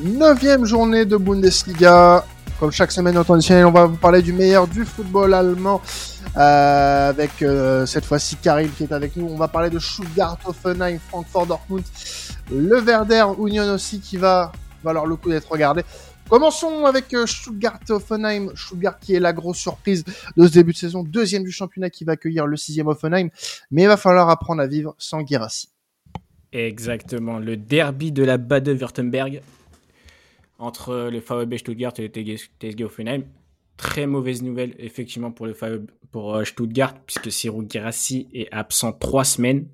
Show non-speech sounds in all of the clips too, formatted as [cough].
Neuvième journée de Bundesliga. Comme chaque semaine en on va vous parler du meilleur du football allemand. Euh, avec euh, cette fois-ci Karim qui est avec nous. On va parler de Stuttgart, Offenheim, Frankfurt, Dortmund, le Werder Union aussi qui va valoir le coup d'être regardé. Commençons avec euh, Stuttgart Offenheim. Stuttgart qui est la grosse surprise de ce début de saison, deuxième du championnat qui va accueillir le sixième Offenheim. Mais il va falloir apprendre à vivre sans Girassi. Exactement, le derby de la Bade-Württemberg entre le VfB Stuttgart et le TSG Offenheim. Très mauvaise nouvelle, effectivement, pour, le pour euh, Stuttgart, puisque Cyril Girassi est absent trois semaines.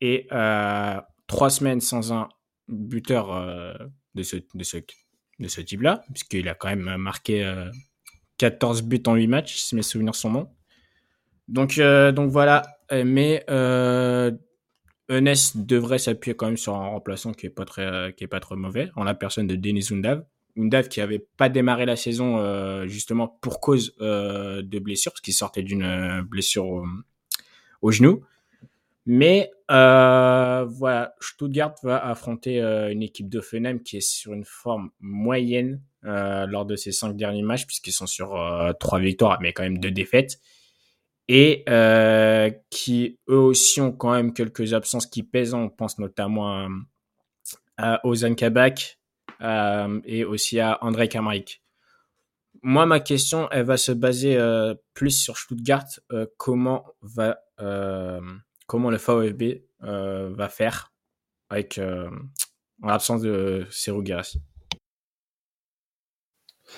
Et euh, trois semaines sans un buteur euh, de ce, de ce, de ce type-là, puisqu'il a quand même marqué 14 buts en 8 matchs, si mes souvenirs sont bons. Donc, donc voilà, mais Enes devrait s'appuyer quand même sur un remplaçant qui est pas très, euh, qui est pas trop mauvais, en la personne de Denis Undav. Undav qui avait pas démarré la saison euh, justement pour cause euh, de blessure, parce qu'il sortait d'une blessure au, genou. Mais voilà, Stuttgart va affronter une équipe d'Offenheim qui est sur une forme moyenne lors de ses cinq derniers matchs, puisqu'ils sont sur trois victoires, mais quand même deux défaites et euh, qui eux aussi ont quand même quelques absences qui pèsent. On pense notamment à, Ozan Kabak euh, et aussi à André Kamrik. Moi, ma question, elle va se baser euh, plus sur Stuttgart. comment va comment le VfB va faire avec en l'absence de Serou Girassi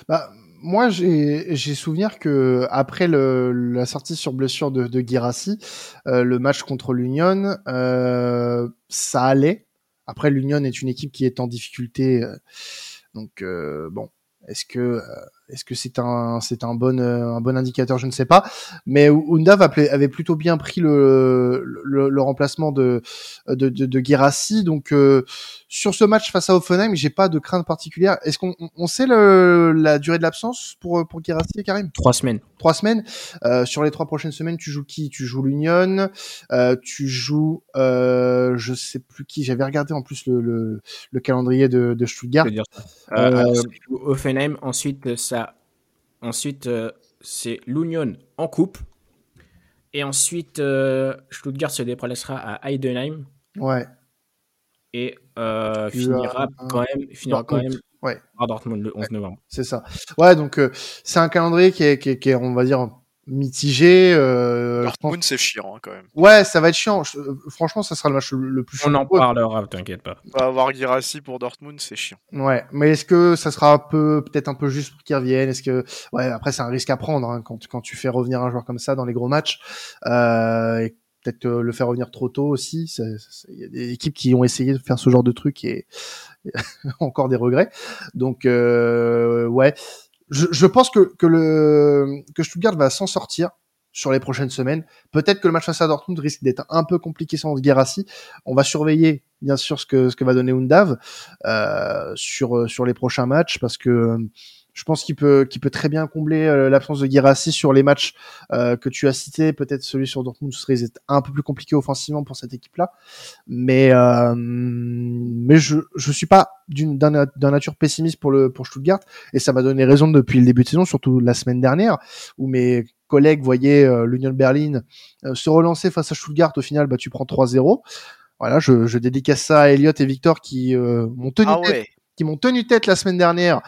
bah, moi, j'ai souvenir que après le, la sortie sur blessure de, de Girassi, euh, le match contre l'Union, euh, ça allait. Après, l'Union est une équipe qui est en difficulté, euh, donc euh, bon, est-ce que euh, est-ce que c'est un c'est un bon euh, un bon indicateur? Je ne sais pas. Mais Undav avait plutôt bien pris le le, le remplacement de de de, de. Donc euh, sur ce match face à Offenheim, j'ai pas de crainte particulière. Est-ce qu'on on sait le, la durée de l'absence pour pour Girassi et Karim? Trois semaines. Trois semaines. Euh, sur les trois prochaines semaines, tu joues qui? Tu joues l'Union. Euh, tu joues euh, je sais plus qui. J'avais regardé en plus le, le, le calendrier de, de Stuttgart. Euh, Offenheim. Ensuite ça Ensuite, euh, c'est l'Union en coupe. Et ensuite, euh, Stuttgart se déplacera à Heidenheim. Ouais. Et euh, finira, quand même, finira quand même ouais. à Dortmund le 11 novembre. C'est ça. Ouais, donc c'est un calendrier qui est, qui est, qui est, on va dire, mitigé. Euh, Dortmund, c'est chiant hein, quand même. Ouais, ça va être chiant. Euh, franchement, ça sera le match le, plus chiant. On en parlera, t'inquiète pas. On va avoir Girassi pour Dortmund, c'est chiant. Ouais, mais est-ce que ça sera un peu, peut-être un peu juste pour qu'il revienne? Est-ce que, ouais, après c'est un risque à prendre hein, quand quand tu fais revenir un joueur comme ça dans les gros matchs. Euh, et peut-être le faire revenir trop tôt aussi. Il y a des équipes qui ont essayé de faire ce genre de truc et [laughs] encore des regrets. Donc euh, ouais, je, pense que, que, le, que Stuttgart va s'en sortir sur les prochaines semaines. Peut-être que le match face à Dortmund risque d'être un peu compliqué sans Guérassi. On va surveiller bien sûr ce que, ce que va donner Undav euh, sur, sur les prochains matchs parce que je pense qu'il peut, qu'il peut très bien combler euh, l'absence de Girassi sur les matchs euh, que tu as cités. Peut-être celui sur Dortmund serait un peu plus compliqué offensivement pour cette équipe-là, mais euh, mais je je suis pas d'une d'un nature pessimiste pour le pour Stuttgart. Et ça m'a donné raison depuis le début de saison, surtout la semaine dernière où mes collègues voyaient l'Union Berlin se relancer face à Stuttgart. Au final, bah tu prends 3-0 voilà, je, je dédicace ça à Elliot et Victor qui euh, m'ont tenu ah ouais qui m'ont tenu tête la semaine dernière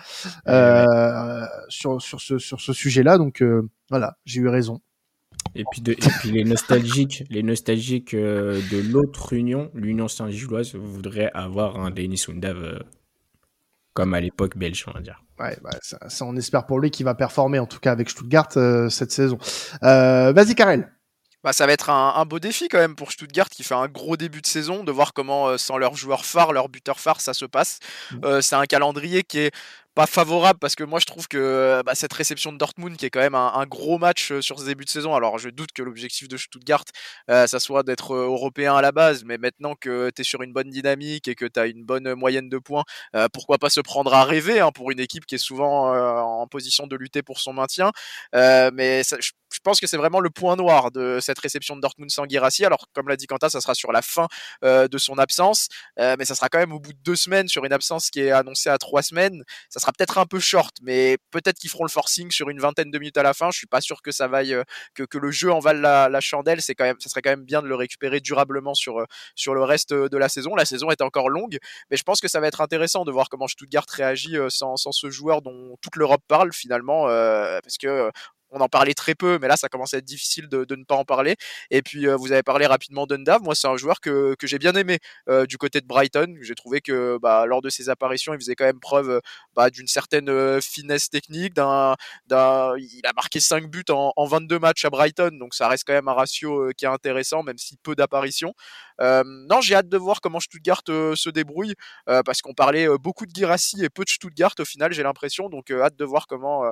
euh, sur, sur ce, sur ce sujet-là. Donc euh, voilà, j'ai eu raison. Et puis, de, et puis les nostalgiques, les nostalgiques euh, de l'autre union, l'Union Saint-Gilloise, voudraient avoir un Denis Undav euh, comme à l'époque belge, on va dire. Ouais, bah, ça, ça, on espère pour lui qu'il va performer, en tout cas avec Stuttgart euh, cette saison. Vas-y, Karel. Bah, ça va être un, un, beau défi quand même pour Stuttgart qui fait un gros début de saison, de voir comment euh, sans leur joueur phare, leur buteur phare, ça se passe. Mmh. Euh, c'est un calendrier qui est pas favorable parce que moi je trouve que euh, bah, cette réception de Dortmund qui est quand même un, gros match sur ce début de saison alors je doute que l'objectif de Stuttgart euh, ça soit d'être européen à la base mais maintenant que tu es sur une bonne dynamique et que tu as une bonne moyenne de points pourquoi pas se prendre à rêver hein, pour une équipe qui est souvent en position de lutter pour son maintien mais ça, je, je pense que c'est vraiment le point noir de cette réception de Dortmund sans. Alors, comme l'a dit Quentin, ça sera sur la fin euh, de son absence, euh, mais ça sera quand même au bout de deux semaines sur une absence qui est annoncée à trois semaines. Ça sera peut-être un peu short, mais peut-être qu'ils feront le forcing sur une vingtaine de minutes à la fin. Je suis pas sûr que ça vaille, euh, que, le jeu en vale la, la chandelle. C'est quand même, ça serait quand même bien de le récupérer durablement sur sur le reste de la saison. La saison est encore longue, mais je pense que ça va être intéressant de voir comment Stuttgart réagit sans, sans ce joueur dont toute l'Europe parle finalement, parce que on en parlait très peu, mais là, ça commence à être difficile de, ne pas en parler. Et puis, euh, vous avez parlé rapidement d'Undav. Moi, c'est un joueur que, j'ai bien aimé euh, du côté de Brighton. J'ai trouvé que bah, lors de ses apparitions, il faisait quand même preuve bah, d'une certaine euh, finesse technique. Il a marqué 5 buts en, en, 22 matchs à Brighton, donc ça reste quand même un ratio qui est intéressant, même si peu d'apparitions. Non, j'ai hâte de voir comment Stuttgart se débrouille parce qu'on parlait beaucoup de Girassi et peu de Stuttgart au final, j'ai l'impression. Donc hâte de voir comment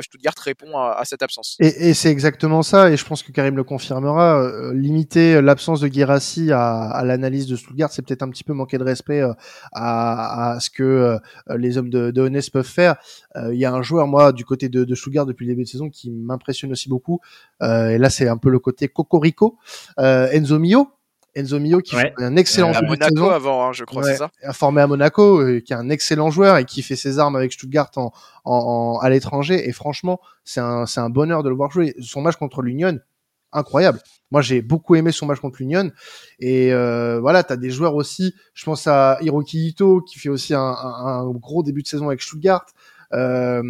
Stuttgart répond à, cette Et, c'est exactement ça, et je pense que Karim le confirmera. limiter l'absence de Girassi à, l'analyse de Stuttgart, c'est peut-être un petit peu manquer de respect à, à, ce que les hommes de, de peuvent faire. Il y a un joueur, moi, du côté de, de depuis le début de saison, qui m'impressionne aussi beaucoup. et là, c'est un peu le côté Cocorico, Enzo Mio, Enzo Mio qui fait un excellent euh, à Monaco avant, hein, je crois, c'est ça. Formé à Monaco, euh, qui est un excellent joueur et qui fait ses armes avec Stuttgart en, en, à l'étranger. Et franchement, c'est un, c'est un bonheur de le voir jouer. Son match contre l'Union, incroyable. Moi, j'ai beaucoup aimé son match contre l'Union. Et euh, voilà, tu as des joueurs aussi. Je pense à Hiroki Ito qui fait aussi un, un, un, gros début de saison avec Stuttgart. Euh,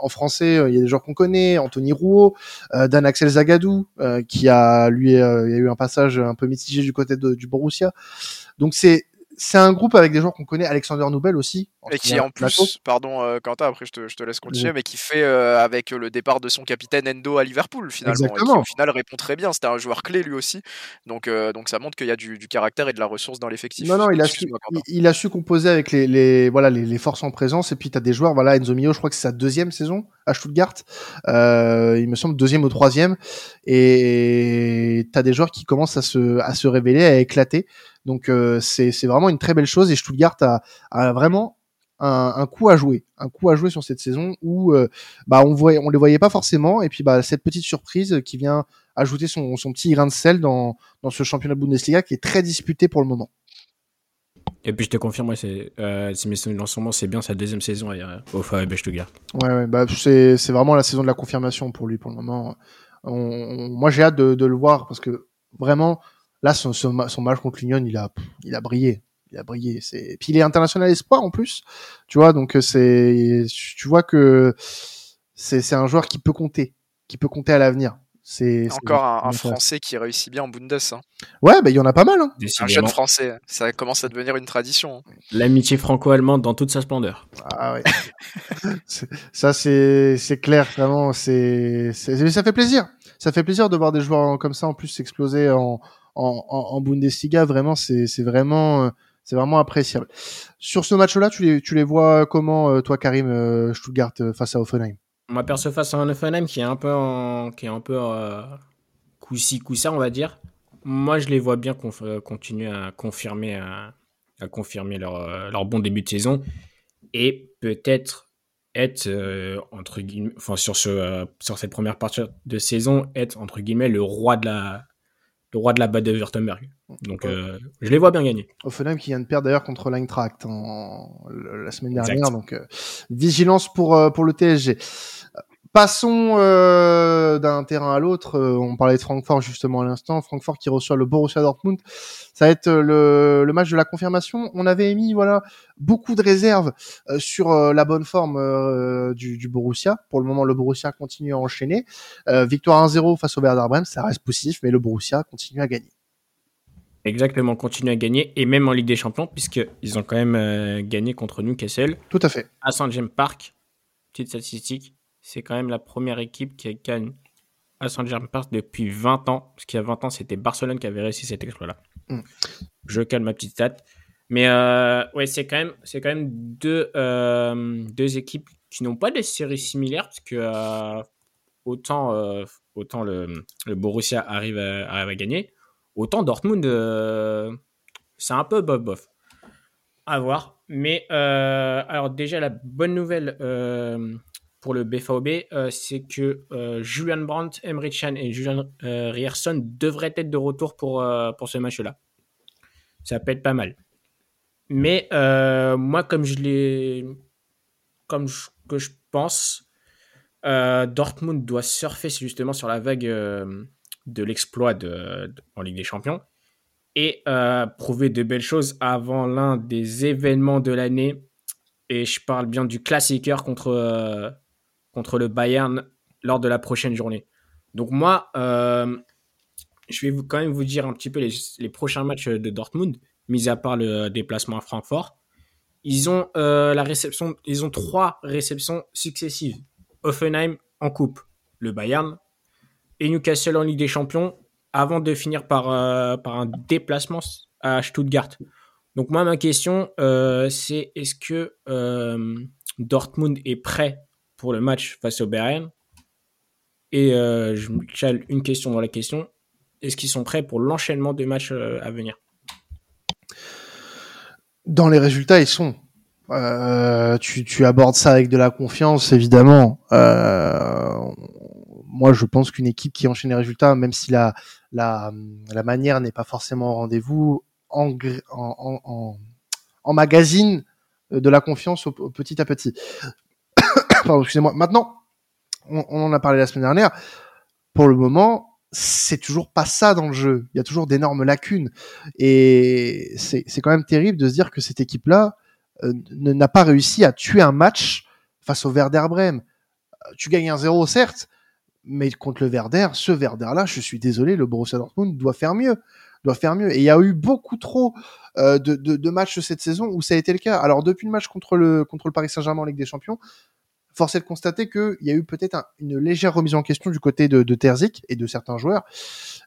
en français, il y a des joueurs qu'on connaît, Anthony Rouault, euh, Dan Axel Zagadou, euh, qui a lui, il y a eu un passage un peu mitigé du côté du Borussia. Donc c'est c'est un groupe avec des joueurs qu'on connaît, Alexander Noubel aussi. Et qui en plus, pardon euh, Quentin, après je te, je te laisse continuer, mais qui fait euh, avec le départ de son capitaine Endo à Liverpool finalement. Exactement. Et qui, au final répond très bien, c'était un joueur clé lui aussi. Donc, euh, donc ça montre qu'il y a du, du, caractère et de la ressource dans l'effectif. Non, non, il a, su, il, a su composer avec les, les voilà, les, les, forces en présence. Et puis tu as des joueurs, voilà, Enzo Mio, je crois que c'est sa deuxième saison à Stuttgart. Il me semble deuxième ou troisième. Et tu as des joueurs qui commencent à se, à se révéler, à éclater. Donc euh, c'est vraiment une très belle chose et Stuttgart a, a vraiment un, un, coup à jouer, un coup à jouer sur cette saison où euh, bah on voyait, on les voyait pas forcément et puis bah cette petite surprise qui vient ajouter son, son petit grain de sel dans, dans ce championnat Bundesliga qui est très disputé pour le moment. Et puis je te confirme, ouais, c'est euh, si mes souvenirs c'est bien sa deuxième saison euh, au VfB Stuttgart. Ouais, ouais bah c'est vraiment la saison de la confirmation pour lui pour le moment. On, moi j'ai hâte de, de, le voir parce que vraiment Là, son, son, match contre l'Union, il a, il a brillé. Il a brillé. C'est, puis il est international espoir en plus. Tu vois, donc euh, c'est, tu vois que c'est, c'est un joueur qui peut compter, qui peut compter à l'avenir. C'est encore un, Français qui réussit bien en Bundes. Hein. Ouais, bah il y en a pas mal. Hein. Un jeune Français, ça commence à devenir une tradition. Hein. L'amitié franco-allemande dans toute sa splendeur. Ah ouais. [laughs] ça c'est c'est clair, vraiment. C'est ça fait plaisir. Ça fait plaisir de voir des joueurs comme ça en plus s'exploser en en, Bundesliga, vraiment, c'est vraiment, euh, c'est vraiment appréciable. Sur ce match-là, tu les, tu les vois comment, euh, toi, Karim, euh, Stuttgart face à Offenheim Moi, perso, face à un Offenheim qui est un peu, en, qui est un peu euh, coup-ci, on va dire. Moi, je les vois bien continuer à confirmer, à confirmer leur, leur bon début de saison et peut-être être entre guillemets, enfin sur ce, sur cette première partie de saison, être entre guillemets le roi de la le roi de la de Württemberg. Donc euh, je les vois bien gagner. Offenheim qui vient de perdre d'ailleurs contre l'Eintracht en, la semaine dernière. Donc euh, vigilance pour euh, pour le TSG. Passons euh, d'un terrain à l'autre. Euh, on parlait de Francfort justement à l'instant. Francfort qui reçoit le Borussia Dortmund. Ça va être le, le match de la confirmation. On avait émis voilà beaucoup de réserves euh, sur la bonne forme du, du, Borussia. Pour le moment, le Borussia continue à enchaîner. victoire 1-0 face au Werder Bremen, ça reste poussif, mais le Borussia continue à gagner. Exactement, continue à gagner et même en Ligue des Champions puisqu'ils ont quand même gagné contre Newcastle. Tout à fait. À Saint James Park. Petite statistique c'est quand même la première équipe qui gagne à Saint Germain Park depuis 20 ans. Parce qu'il y a 20 ans, c'était Barcelone qui avait réussi cet exploit-là. Mm. Je calme ma petite stat. Mais euh, ouais, c'est quand même, c'est quand même deux, euh, deux équipes qui n'ont pas des séries similaires parce que euh, autant, autant le, le, Borussia arrive à, arrive à gagner, autant Dortmund, c'est un peu bof-bof. À voir. Mais alors déjà, la bonne nouvelle pour le BVB, c'est que Julian Brandt, Emre Can et Julian Rierson devraient être de retour pour, pour ce match-là. Ça peut être pas mal. Mais moi, comme je l'ai, comme que je pense, Dortmund doit surfer justement sur la vague de l'exploit de, en Ligue des Champions et prouver de belles choses avant l'un des événements de l'année. Et je parle bien du classiqueur contre, contre le Bayern lors de la prochaine journée. Donc moi, je vais vous, quand même vous dire un petit peu les, prochains matchs de Dortmund, mis à part le déplacement à Francfort. Ils ont la réception, ils ont trois réceptions successives. Offenheim en coupe, le Bayern et Newcastle en Ligue des Champions avant de finir par, euh, par un déplacement à Stuttgart. Donc moi, ma question, euh, c'est est-ce que euh, Dortmund est prêt pour le match face au Bayern Et je me une question dans la question. Est-ce qu'ils sont prêts pour l'enchaînement des matchs à venir? Dans les résultats, ils sont. tu, tu, abordes ça avec de la confiance, évidemment. moi, je pense qu'une équipe qui enchaîne les résultats, même si la, la, manière n'est pas forcément au rendez-vous, en, magazine euh, de la confiance petit à petit. Excusez-moi. Maintenant, on, en a parlé la semaine dernière. Pour le moment, c'est toujours pas ça dans le jeu. Il y a toujours d'énormes lacunes. Et c'est quand même terrible de se dire que cette équipe-là euh, n'a pas réussi à tuer un match face au Werder Bremen. Euh, tu gagnes un 0 certes, mais contre le Werder, ce Werder-là, je suis désolé, le Borussia Dortmund doit faire mieux. Et il y a eu beaucoup trop euh, de, matchs cette saison où ça a été le cas. Alors depuis le match contre le Paris Saint-Germain en Ligue des Champions, force est de constater qu'il y a eu peut-être une légère remise en question du côté de, Terzic et de certains joueurs,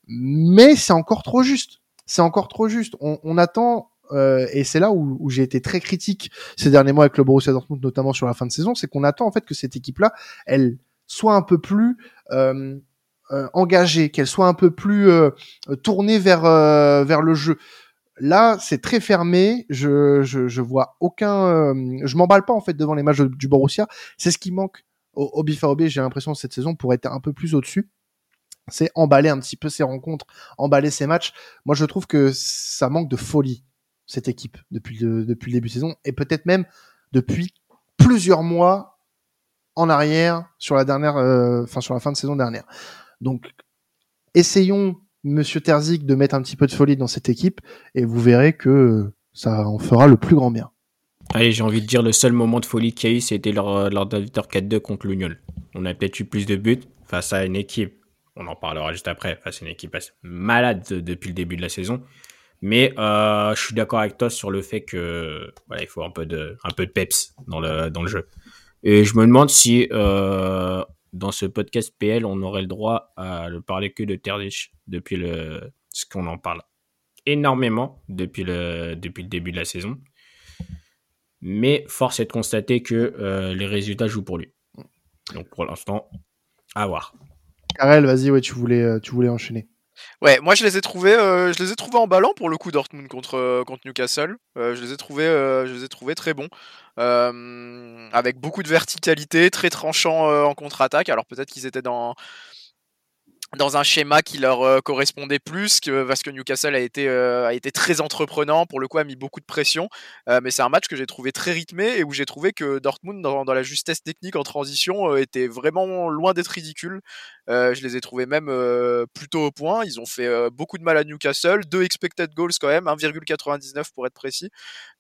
mais c'est encore trop juste. C'est encore trop juste. On, on attend euh, et c'est là où, où j'ai été très critique ces derniers mois avec le Borussia Dortmund, notamment sur la fin de saison, c'est qu'on attend en fait que cette équipe-là, elle soit un peu plus euh, euh, engagée, qu'elle soit un peu plus euh, tournée vers vers le jeu. Là, c'est très fermé. Je, je, vois aucun. je m'emballe pas en fait devant les matchs du Borussia. C'est ce qui manque au, au BFAOB. J'ai l'impression cette saison pour être un peu plus au-dessus. C'est emballer un petit peu ces rencontres, emballer ces matchs. Moi, je trouve que ça manque de folie cette équipe depuis le, depuis le début de saison et peut-être même depuis plusieurs mois en arrière sur la dernière, euh, enfin sur la fin de saison dernière. Donc, essayons, Monsieur Terzic, de mettre un petit peu de folie dans cette équipe et vous verrez que ça en fera le plus grand bien. Allez, j'ai envie de dire le seul moment de folie qu'il y a eu, c'était lors, lors d'un victoire 4-2 contre l'Union. On a peut-être eu plus de buts face à une équipe, on en parlera juste après, face à une équipe malade depuis le début de la saison. Mais euh, je suis d'accord avec toi sur le fait que il faut un peu de de peps dans le dans le jeu. Et je me demande si euh, dans ce podcast PL, on aurait le droit à ne parler que de Terzic depuis le ce qu'on en parle énormément depuis le depuis le début de la saison. Mais force est de constater que euh, les résultats jouent pour lui. Donc pour l'instant, à voir. Karel, vas-y, ouais, tu voulais euh, tu voulais enchaîner. Ouais, moi je les ai trouvés, euh, je les ai trouvés en ballant pour le coup Dortmund contre euh, contre Newcastle. Euh, je les ai trouvés, je les ai trouvés très bons, avec beaucoup de verticalité, très tranchant en contre-attaque. Alors peut-être qu'ils étaient dans dans un schéma qui leur euh, correspondait plus que parce que Newcastle a été euh, a été très entreprenant pour le coup a mis beaucoup de pression. Euh, mais c'est un match que j'ai trouvé très rythmé et où j'ai trouvé que Dortmund dans, dans, la justesse technique en transition était vraiment loin d'être ridicule. Je les ai trouvés même plutôt au point. Ils ont fait beaucoup de mal à Newcastle. Deux expected goals quand même 1,99 pour être précis.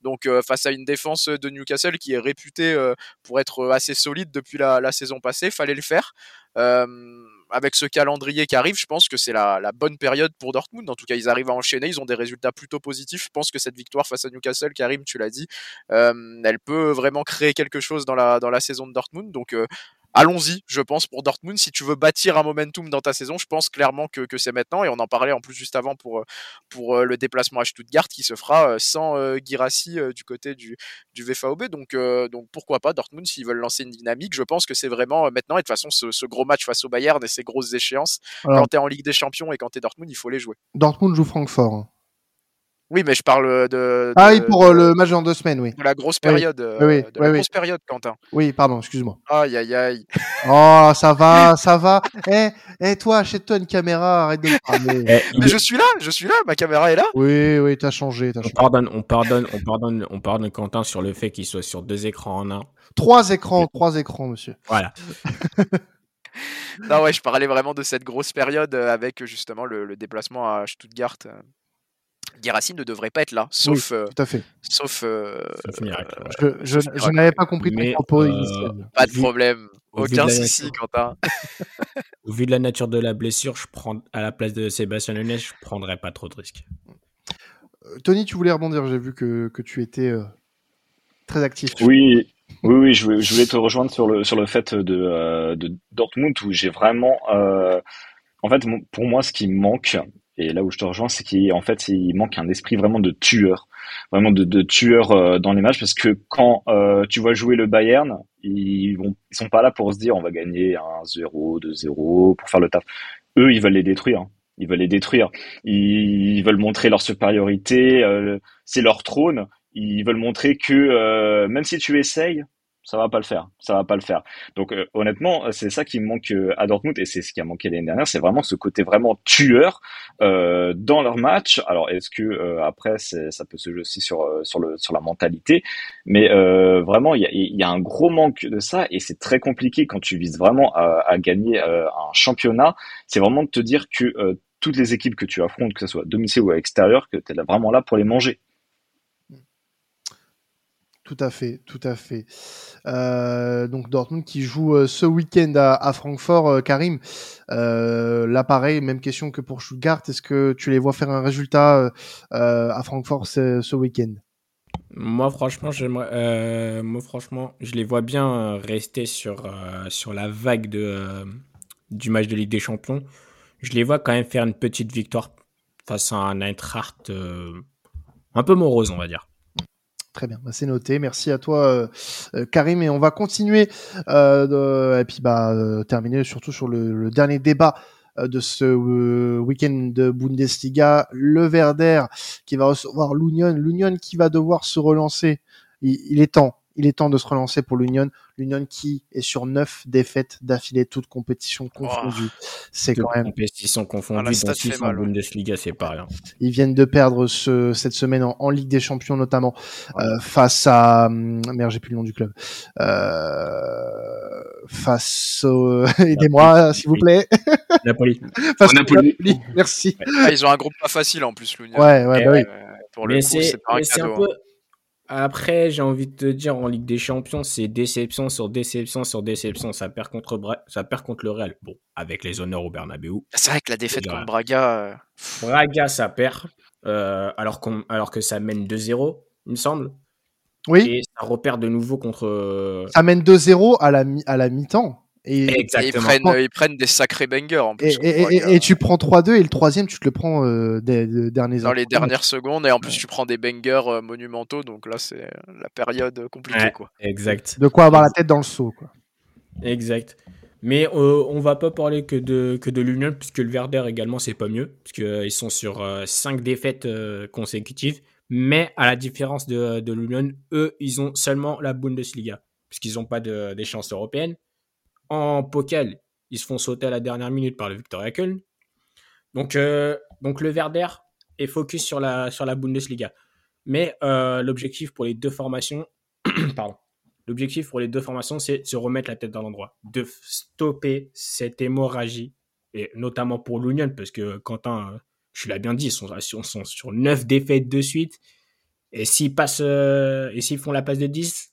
Donc face à une défense de Newcastle qui est réputée pour être assez solide depuis la, la saison passée fallait le faire avec ce calendrier qui arrive, je pense que c'est la, bonne période pour Dortmund. En tout cas, ils arrivent à enchaîner, ils ont des résultats plutôt positifs. Je pense que cette victoire face à Newcastle, Karim, tu l'as dit, euh, elle peut vraiment créer quelque chose dans la, dans la saison de Dortmund. Donc, euh, allons-y, je pense, pour Dortmund. Si tu veux bâtir un momentum dans ta saison, je pense clairement que, que c'est maintenant. Et on en parlait en plus juste avant pour, euh, pour euh, le déplacement à Stuttgart qui se fera euh, sans Girassi du côté du, du VFAOB. Donc, donc pourquoi pas Dortmund s'ils veulent lancer une dynamique. Je pense que c'est vraiment maintenant. Et de toute façon, ce, ce, gros match face au Bayern et ces grosses échéances, Alors, quand tu es en Ligue des Champions et quand tu es Dortmund, il faut les jouer. Dortmund joue Francfort. Oui, mais je parle de. ah oui, pour le match dans deux semaines, oui. De la grosse période. Oui, de la grosse période, Quentin. Oui, pardon, excuse-moi. Aïe, aïe, aïe. [laughs] Oh, ça va, ça va. Eh, eh, toi, achète-toi une caméra, arrête de me parler. Eh, mais je suis là, je suis là, ma caméra est là. Oui, oui, t'as changé, on Pardonne, on pardonne, on pardonne, on pardonne Quentin sur le fait qu'il soit sur deux écrans en un. Trois écrans, trois écrans, monsieur. Voilà. [laughs] non, ouais, je parlais vraiment de cette grosse période avec justement le, déplacement à Stuttgart. Guirassine ne devrait pas être là, sauf. tout à fait. Sauf. je, n'avais pas compris ton propos euh, Pas de problème. Aucun souci, Quentin. [laughs] [laughs] Au vu de la nature de la blessure, je prends à la place de Sébastien Nunes, je prendrais pas trop de risques. Euh, Tony, tu voulais rebondir. J'ai vu que, que, tu étais euh, très actif. Oui, oui, oui, je voulais, je voulais, te rejoindre sur le, sur le fait de, de Dortmund où j'ai vraiment. en fait, pour moi, ce qui me manque, et là où je te rejoins, c'est qu'en fait, il manque un esprit vraiment de tueur, vraiment de, tueur euh, dans les matchs, parce que quand euh, tu vois jouer le Bayern, ils vont, ils sont pas là pour se dire on va gagner 1-0, 2-0 pour faire le taf. Eux, ils veulent les détruire. Hein. Ils veulent les détruire. Ils, veulent montrer leur supériorité. Euh, c'est leur trône. Ils veulent montrer que même si tu essayes, ça va pas le faire, ça va pas le faire. Donc euh, honnêtement, c'est ça qui manque euh, à Dortmund et c'est ce qui a manqué l'année dernière, c'est vraiment ce côté vraiment tueur euh, dans leur match. Alors est-ce que euh, après ça peut se jouer aussi sur sur le sur la mentalité, mais vraiment il y a, y a, un gros manque de ça et c'est très compliqué quand tu vises vraiment à, à gagner un championnat. C'est vraiment de te dire que toutes les équipes que tu affrontes, que ce soit à domicile ou à l'extérieur, que tu es vraiment là pour les manger. Tout à fait, tout à fait. Euh, donc Dortmund qui joue euh, ce week-end à, Francfort, euh, Karim. là, pareil, même question que pour Stuttgart. Est-ce que tu les vois faire un résultat à Francfort ce, week-end? Moi, franchement, j'aimerais. franchement, je les vois bien rester sur sur la vague de du match de Ligue des Champions. Je les vois quand même faire une petite victoire face à un Eintracht un peu morose, on va dire. Très bien, bah, c'est noté. Merci à toi, euh, euh, Karim. Et on va continuer euh, et puis bah terminer surtout sur le, dernier débat de ce week-end de Bundesliga. Le Werder qui va recevoir l'Union, l'Union qui va devoir se relancer. il est temps il est temps de se relancer pour l'Union. L'Union qui est sur neuf défaites d'affilée, toutes compétitions confondues. c'est quand même. Compétitions confondues dans en Bundesliga, c'est pas rien. Ils viennent de perdre ce, cette semaine en, Ligue des Champions, notamment euh, face à. Hum, merde, j'ai plus le nom du club. Euh, face au. [laughs] Aidez-moi, s'il vous plaît. [laughs] Napoli. [laughs] face Napoli. Merci. Ah, ils ont un groupe pas facile en plus, l'Union. Ouais, ouais, bah oui. Pour le coup, c'est pas un cadeau. Hein. Après, j'ai envie de te dire, en Ligue des Champions, c'est déception sur déception sur déception. Ça perd contre, ça perd contre le Real. Bon, avec les honneurs au Bernabeu. C'est vrai que la défaite contre Braga. Euh, Braga, ça perd. Euh, alors, alors que ça mène 2-0, il me semble. Oui. Et ça repère de nouveau contre. Ça mène 2-0 à la, à la mi-temps. Et, Exactement. ils, prennent, des sacrés bangers en plus. Et, tu prends 3-2 et le troisième, tu te le prends euh, des, derniers Dans les dernières secondes, et en plus, tu prends des bangers euh, monumentaux, donc là, c'est la période compliquée. quoi. Exact. De quoi avoir la tête dans le seau. Quoi. Exact. Mais euh, on va pas parler que de, que de l'Union, puisque le Verder également, c'est pas mieux, puisqu'ils ils sont sur 5 défaites consécutives. Mais à la différence de, de l'Union, eux, ils ont seulement la Bundesliga, puisqu'ils n'ont pas d'échéance européenne. En Pokal, ils se font sauter à la dernière minute par le Victoria Köln. Donc, euh, donc le Werder est focus sur la, sur la Bundesliga. Mais euh, l'objectif pour les deux formations, [clears throat] pardon, l'objectif pour les deux formations, c'est de se remettre la tête dans l'endroit, de stopper cette hémorragie, et notamment pour l'Union, parce que Quentin, je l'ai bien dit, ils sont, sur 9 défaites de suite, et s'ils passent, euh, et s'ils font la passe de 10,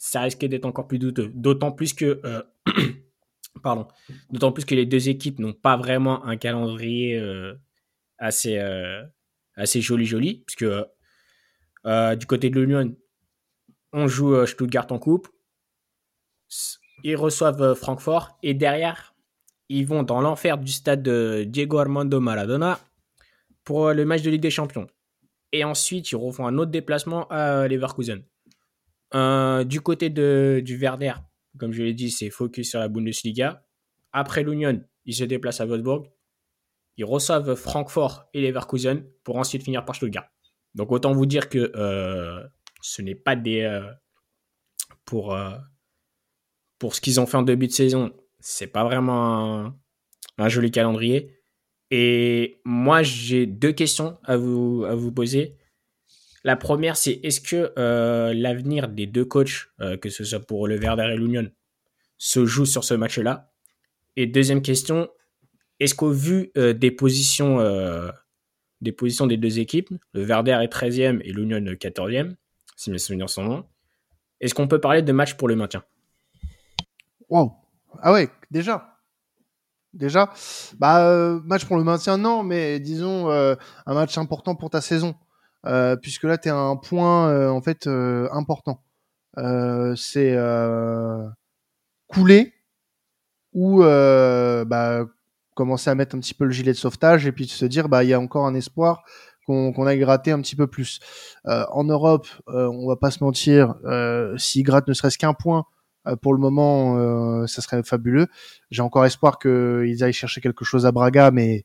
ça risque d'être encore plus douteux. D'autant plus que, euh, [clears throat] d'autant plus que les deux équipes n'ont pas vraiment un calendrier euh, assez, euh, assez joli joli, puisque du côté de l'Union, on joue Stuttgart en coupe, ils reçoivent Francfort et derrière, ils vont dans l'enfer du stade de Diego Armando Maradona pour le match de Ligue des Champions. Et ensuite, ils refont un autre déplacement à Leverkusen. Euh, du côté de, du Werder, comme je l'ai dit, c'est focus sur la Bundesliga. Après l'Union, ils se déplacent à Wolfsburg. Ils reçoivent Francfort et Leverkusen pour ensuite finir par Stuttgart. Donc autant vous dire que ce n'est pas des pour pour ce qu'ils ont fait en début de saison, c'est pas vraiment un, un, joli calendrier. Et moi, j'ai deux questions à vous, à vous poser. La première, c'est est-ce que euh, l'avenir des deux coachs, euh, que ce soit pour le Verder et l'Union, se joue sur ce match-là? Et deuxième question, est-ce qu'au vu euh, des positions des positions des deux équipes, le Verder est 13e et l'Union 14e, si mes souvenirs sont bons, est-ce qu'on peut parler de match pour le maintien? Wow. Ah ouais, déjà. Déjà. Bah, match pour le maintien, non, mais disons un match important pour ta saison. Euh, puisque là, tu es à un point euh, en fait euh, important. c'est couler ou bah, commencer à mettre un petit peu le gilet de sauvetage et puis se dire bah il y a encore un espoir qu'on qu a gratté un petit peu plus. en Europe, on va pas se mentir, euh, s'ils grattent ne serait-ce qu'un point pour le moment, ça serait fabuleux. J'ai encore espoir qu'ils aillent chercher quelque chose à Braga, mais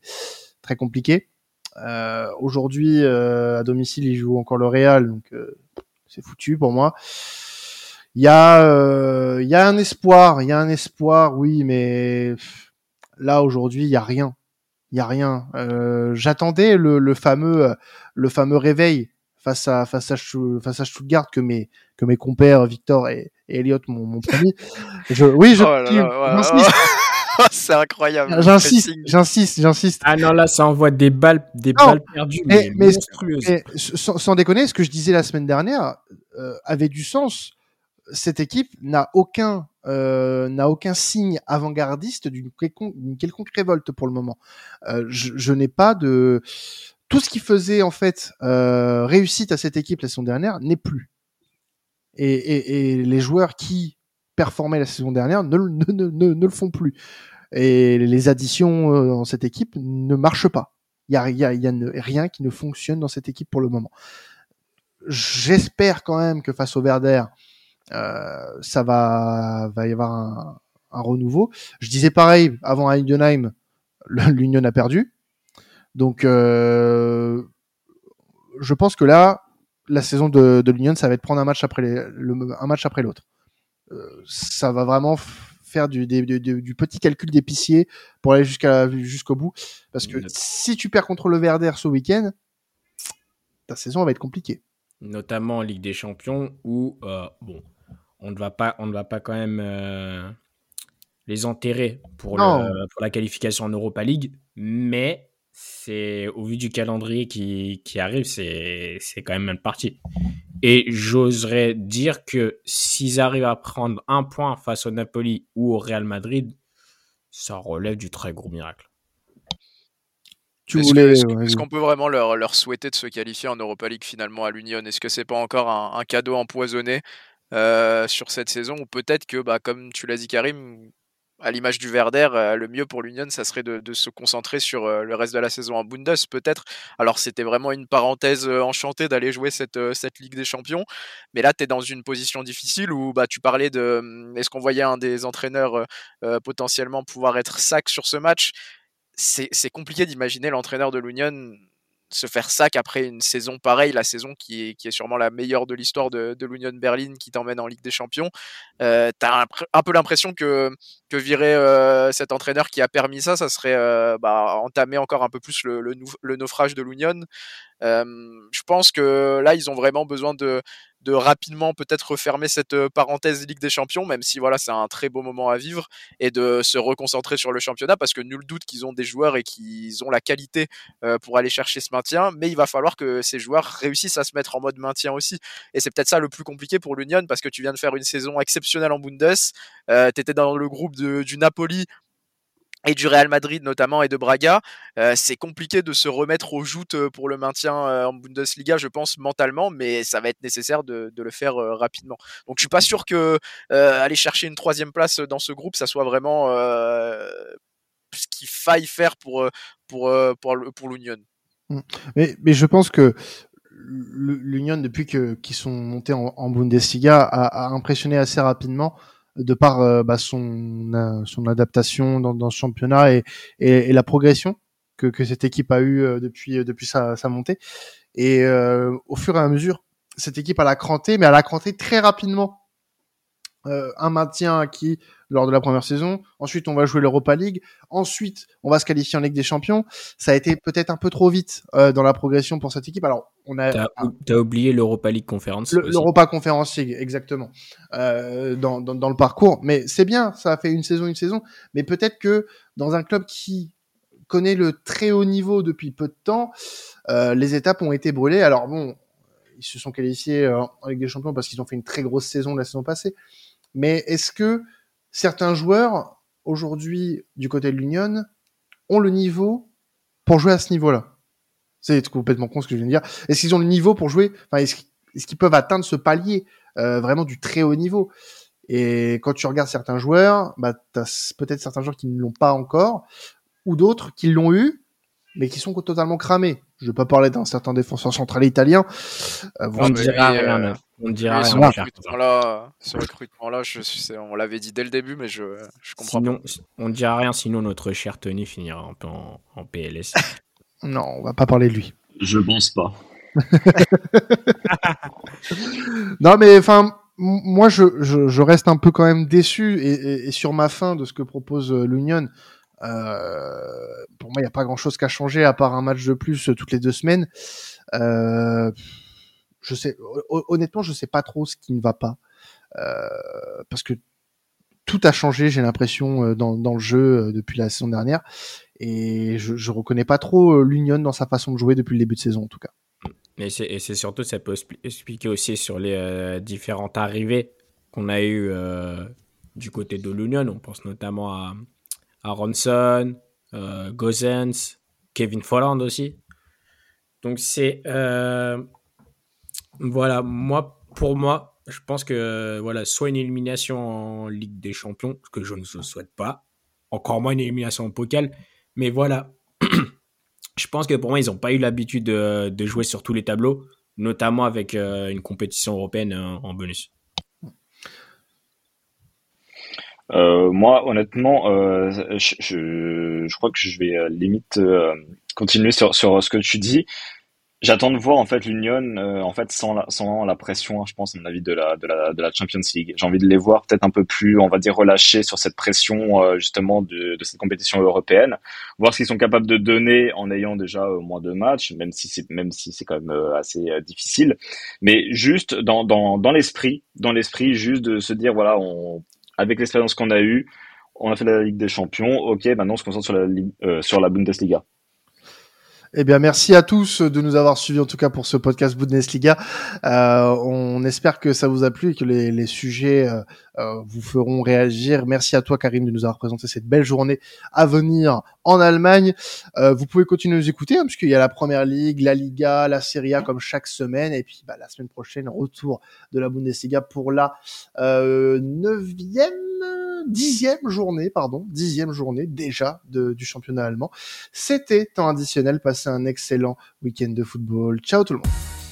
très compliqué. Euh, Aujourd'hui, euh, à domicile, il joue encore le Real, donc euh, c'est foutu pour moi. Il y a, euh, il y a un espoir, il y a un espoir, oui, mais là aujourd'hui, il y a rien, il y a rien. J'attendais le, le, fameux, le fameux réveil face à face à face à Stuttgart que mes que mes compères Victor et, et Elliot m'ont promis. Je, oui, je, oh [laughs] c'est incroyable. J'insiste, j'insiste, j'insiste. Ah non, là, ça envoie des balles, des balles perdues, mais, monstrueuses. sans, déconner, ce que je disais la semaine dernière euh, avait du sens. Cette équipe n'a aucun, euh, n'a aucun signe avant-gardiste d'une quelconque, quelconque, révolte pour le moment. Euh, je, je n'ai pas de tout ce qui faisait en fait euh, réussite à cette équipe la saison dernière n'est plus. Et, et, et, les joueurs qui performaient la saison dernière ne, le font plus. Et les additions euh, dans cette équipe ne marchent pas. Il y a, y rien qui ne fonctionne dans cette équipe pour le moment. J'espère quand même que face au Verder, euh, ça va, va y avoir un, renouveau. Je disais pareil avant à [laughs] l'Union a perdu. Donc, euh, je pense que là, la saison de, l'Union, ça va être prendre un match après l'autre. Euh, ça va vraiment faire du, du, du, petit calcul d'épicier pour aller jusqu'à jusqu'au bout. Parce que si tu perds contre le Verder ce week-end, ta saison va être compliquée. Notamment en Ligue des Champions où euh, bon, on ne va pas, on ne va pas quand même euh, les enterrer pour, le, pour la qualification en Europa League, mais c'est au vu du calendrier qui, qui arrive, c'est quand même mal parti. Et j'oserais dire que s'ils arrivent à prendre un point face au Napoli ou au Real Madrid, ça relève du très gros miracle. Est-ce qu'on peut vraiment leur, leur, souhaiter de se qualifier en Europa League finalement à l'Union? Est-ce que c'est pas encore un, un cadeau empoisonné euh, sur cette saison? Ou peut-être que, bah, comme tu l'as dit Karim, à l'image du Verder, euh, le mieux pour l'Union, ça serait de, se concentrer sur euh, le reste de la saison en Bundes, peut-être. Alors, c'était vraiment une parenthèse euh, enchantée d'aller jouer cette, cette Ligue des Champions. Mais là, tu es dans une position difficile où bah, tu parlais de. Hum, est-ce qu'on voyait un des entraîneurs potentiellement pouvoir être sac sur ce match? C'est compliqué d'imaginer l'entraîneur de l'Union se faire sac après une saison pareille, la saison qui est, sûrement la meilleure de l'histoire de, de l'Union Berlin qui t'emmène en Ligue des Champions. Euh, T'as un, peu l'impression que, que virer euh, cet entraîneur qui a permis ça, ça serait euh, bah, entamer encore un peu plus le, le, le naufrage de l'Union. Euh, je pense que là, ils ont vraiment besoin de, de rapidement peut-être refermer cette euh, parenthèse Ligue des Champions, même si voilà, c'est un très beau moment à vivre, et de se reconcentrer sur le championnat, parce que nul doute qu'ils ont des joueurs et qu'ils ont la qualité euh, pour aller chercher ce maintien, mais il va falloir que ces joueurs réussissent à se mettre en mode maintien aussi. Et c'est peut-être ça le plus compliqué pour l'Union, parce que tu viens de faire une saison exceptionnelle en Bundes, euh, tu étais dans le groupe du Napoli, et du Real Madrid notamment et de Braga, euh, c'est compliqué de se remettre aux joutes euh, pour le maintien euh, en Bundesliga, je pense mentalement, mais ça va être nécessaire de, le faire rapidement. Donc je suis pas sûr que aller chercher une troisième place dans ce groupe, ça soit vraiment ce qu'il faille faire pour pour pour, l'Union. Mmh. Mais, je pense que l'Union depuis que qu'ils sont montés en, Bundesliga a, impressionné assez rapidement de par euh, bah, son, euh, son adaptation dans, dans ce championnat et, et, et, la progression que, que cette équipe a eu euh, depuis, depuis sa, sa montée. Et au fur et à mesure, cette équipe elle a cranté, mais elle a cranté très rapidement. Un maintien acquis lors de la première saison. Ensuite, on va jouer l'Europa League. Ensuite, on va se qualifier en Ligue des Champions. Ça a été peut-être un peu trop vite euh, dans la progression pour cette équipe. Alors, on a. T'as, oublié l'Europa League Conference. L'Europa Conference League, exactement, euh, dans, dans, dans, le parcours. Mais c'est bien, ça a fait une saison, une saison. Mais peut-être que dans un club qui connaît le très haut niveau depuis peu de temps, euh, les étapes ont été brûlées. Alors bon, ils se sont qualifiés euh, en Ligue des Champions parce qu'ils ont fait une très grosse saison la saison passée. Mais est-ce que certains joueurs, aujourd'hui, du côté de l'Union, ont le niveau pour jouer à ce niveau-là? C'est complètement con ce que je viens de dire. Est-ce qu'ils ont le niveau pour jouer Enfin, est-ce qu'ils peuvent atteindre ce palier euh, vraiment du très haut niveau? Et quand tu regardes certains joueurs, bah, t'as peut-être certains joueurs qui ne l'ont pas encore, ou d'autres qui l'ont eu, mais qui sont totalement cramés. Je vais pas parler d'un certain défenseur central italien. Euh, on ne dira rien. Euh, on dira Ce recrutement-là, ce recrutement-là, on l'avait dit dès le début, mais je, je comprends sinon, On ne dira rien, sinon notre cher Tony finira un peu en, PLS. [laughs] non, on va pas parler de lui. Je pense pas. [laughs] non, mais enfin, moi, je, je, je, reste un peu quand même déçu et, et, sur ma fin de ce que propose euh, l'Union. Euh, pour moi, il n'y a pas grand-chose qu'à changer à part un match de plus euh, toutes les deux semaines. Euh, je sais, honnêtement, je sais pas trop ce qui ne va pas euh, parce que tout a changé, j'ai l'impression dans, dans le jeu depuis la saison dernière et je, je reconnais pas trop l'Union dans sa façon de jouer depuis le début de saison en tout cas. Et c'est surtout, ça peut expliquer aussi sur les différentes arrivées qu'on a eues du côté de l'Union. On pense notamment à, Aronson, euh, Gozens, Kevin Folland aussi. Donc c'est euh, voilà, moi pour moi, je pense que voilà, soit une élimination en Ligue des Champions, ce que je ne souhaite pas, encore moins une élimination en Pokal, mais voilà, [clears throat] je pense que pour moi ils n'ont pas eu l'habitude de, jouer sur tous les tableaux, notamment avec euh, une compétition européenne en bonus. Euh, moi, honnêtement, euh, je, je, je, crois que je vais euh, limite euh, continuer sur, sur ce que tu dis. J'attends de voir en fait l'Union, euh, en fait sans la, sans la pression, hein, je pense à mon avis de la, de la de la Champions League. J'ai envie de les voir peut-être un peu plus, on va dire relâchés sur cette pression justement de, de cette compétition européenne, voir ce qu'ils sont capables de donner en ayant déjà au moins deux matchs, même si c'est même si c'est quand même assez difficile. Mais juste dans dans dans l'esprit, dans l'esprit, juste de se dire voilà, on avec l'expérience qu'on a eue, on a fait la Ligue des Champions. Ok, maintenant on se concentre sur la, euh, sur la Bundesliga. Eh bien, merci à tous de nous avoir suivis en tout cas pour ce podcast Bundesliga. Euh, on espère que ça vous a plu et que les, les sujets euh, euh, vous feront réagir. Merci à toi Karim de nous avoir présenté cette belle journée à venir en Allemagne. Euh, vous pouvez continuer à nous écouter hein, puisqu'il y a la Première Ligue, la Liga, la Serie A comme chaque semaine et puis bah, la semaine prochaine retour de la Bundesliga pour la euh, neuvième dixième journée, pardon, dixième journée déjà du championnat allemand. C'était temps additionnel. Passez un excellent week-end de football. Ciao tout le monde.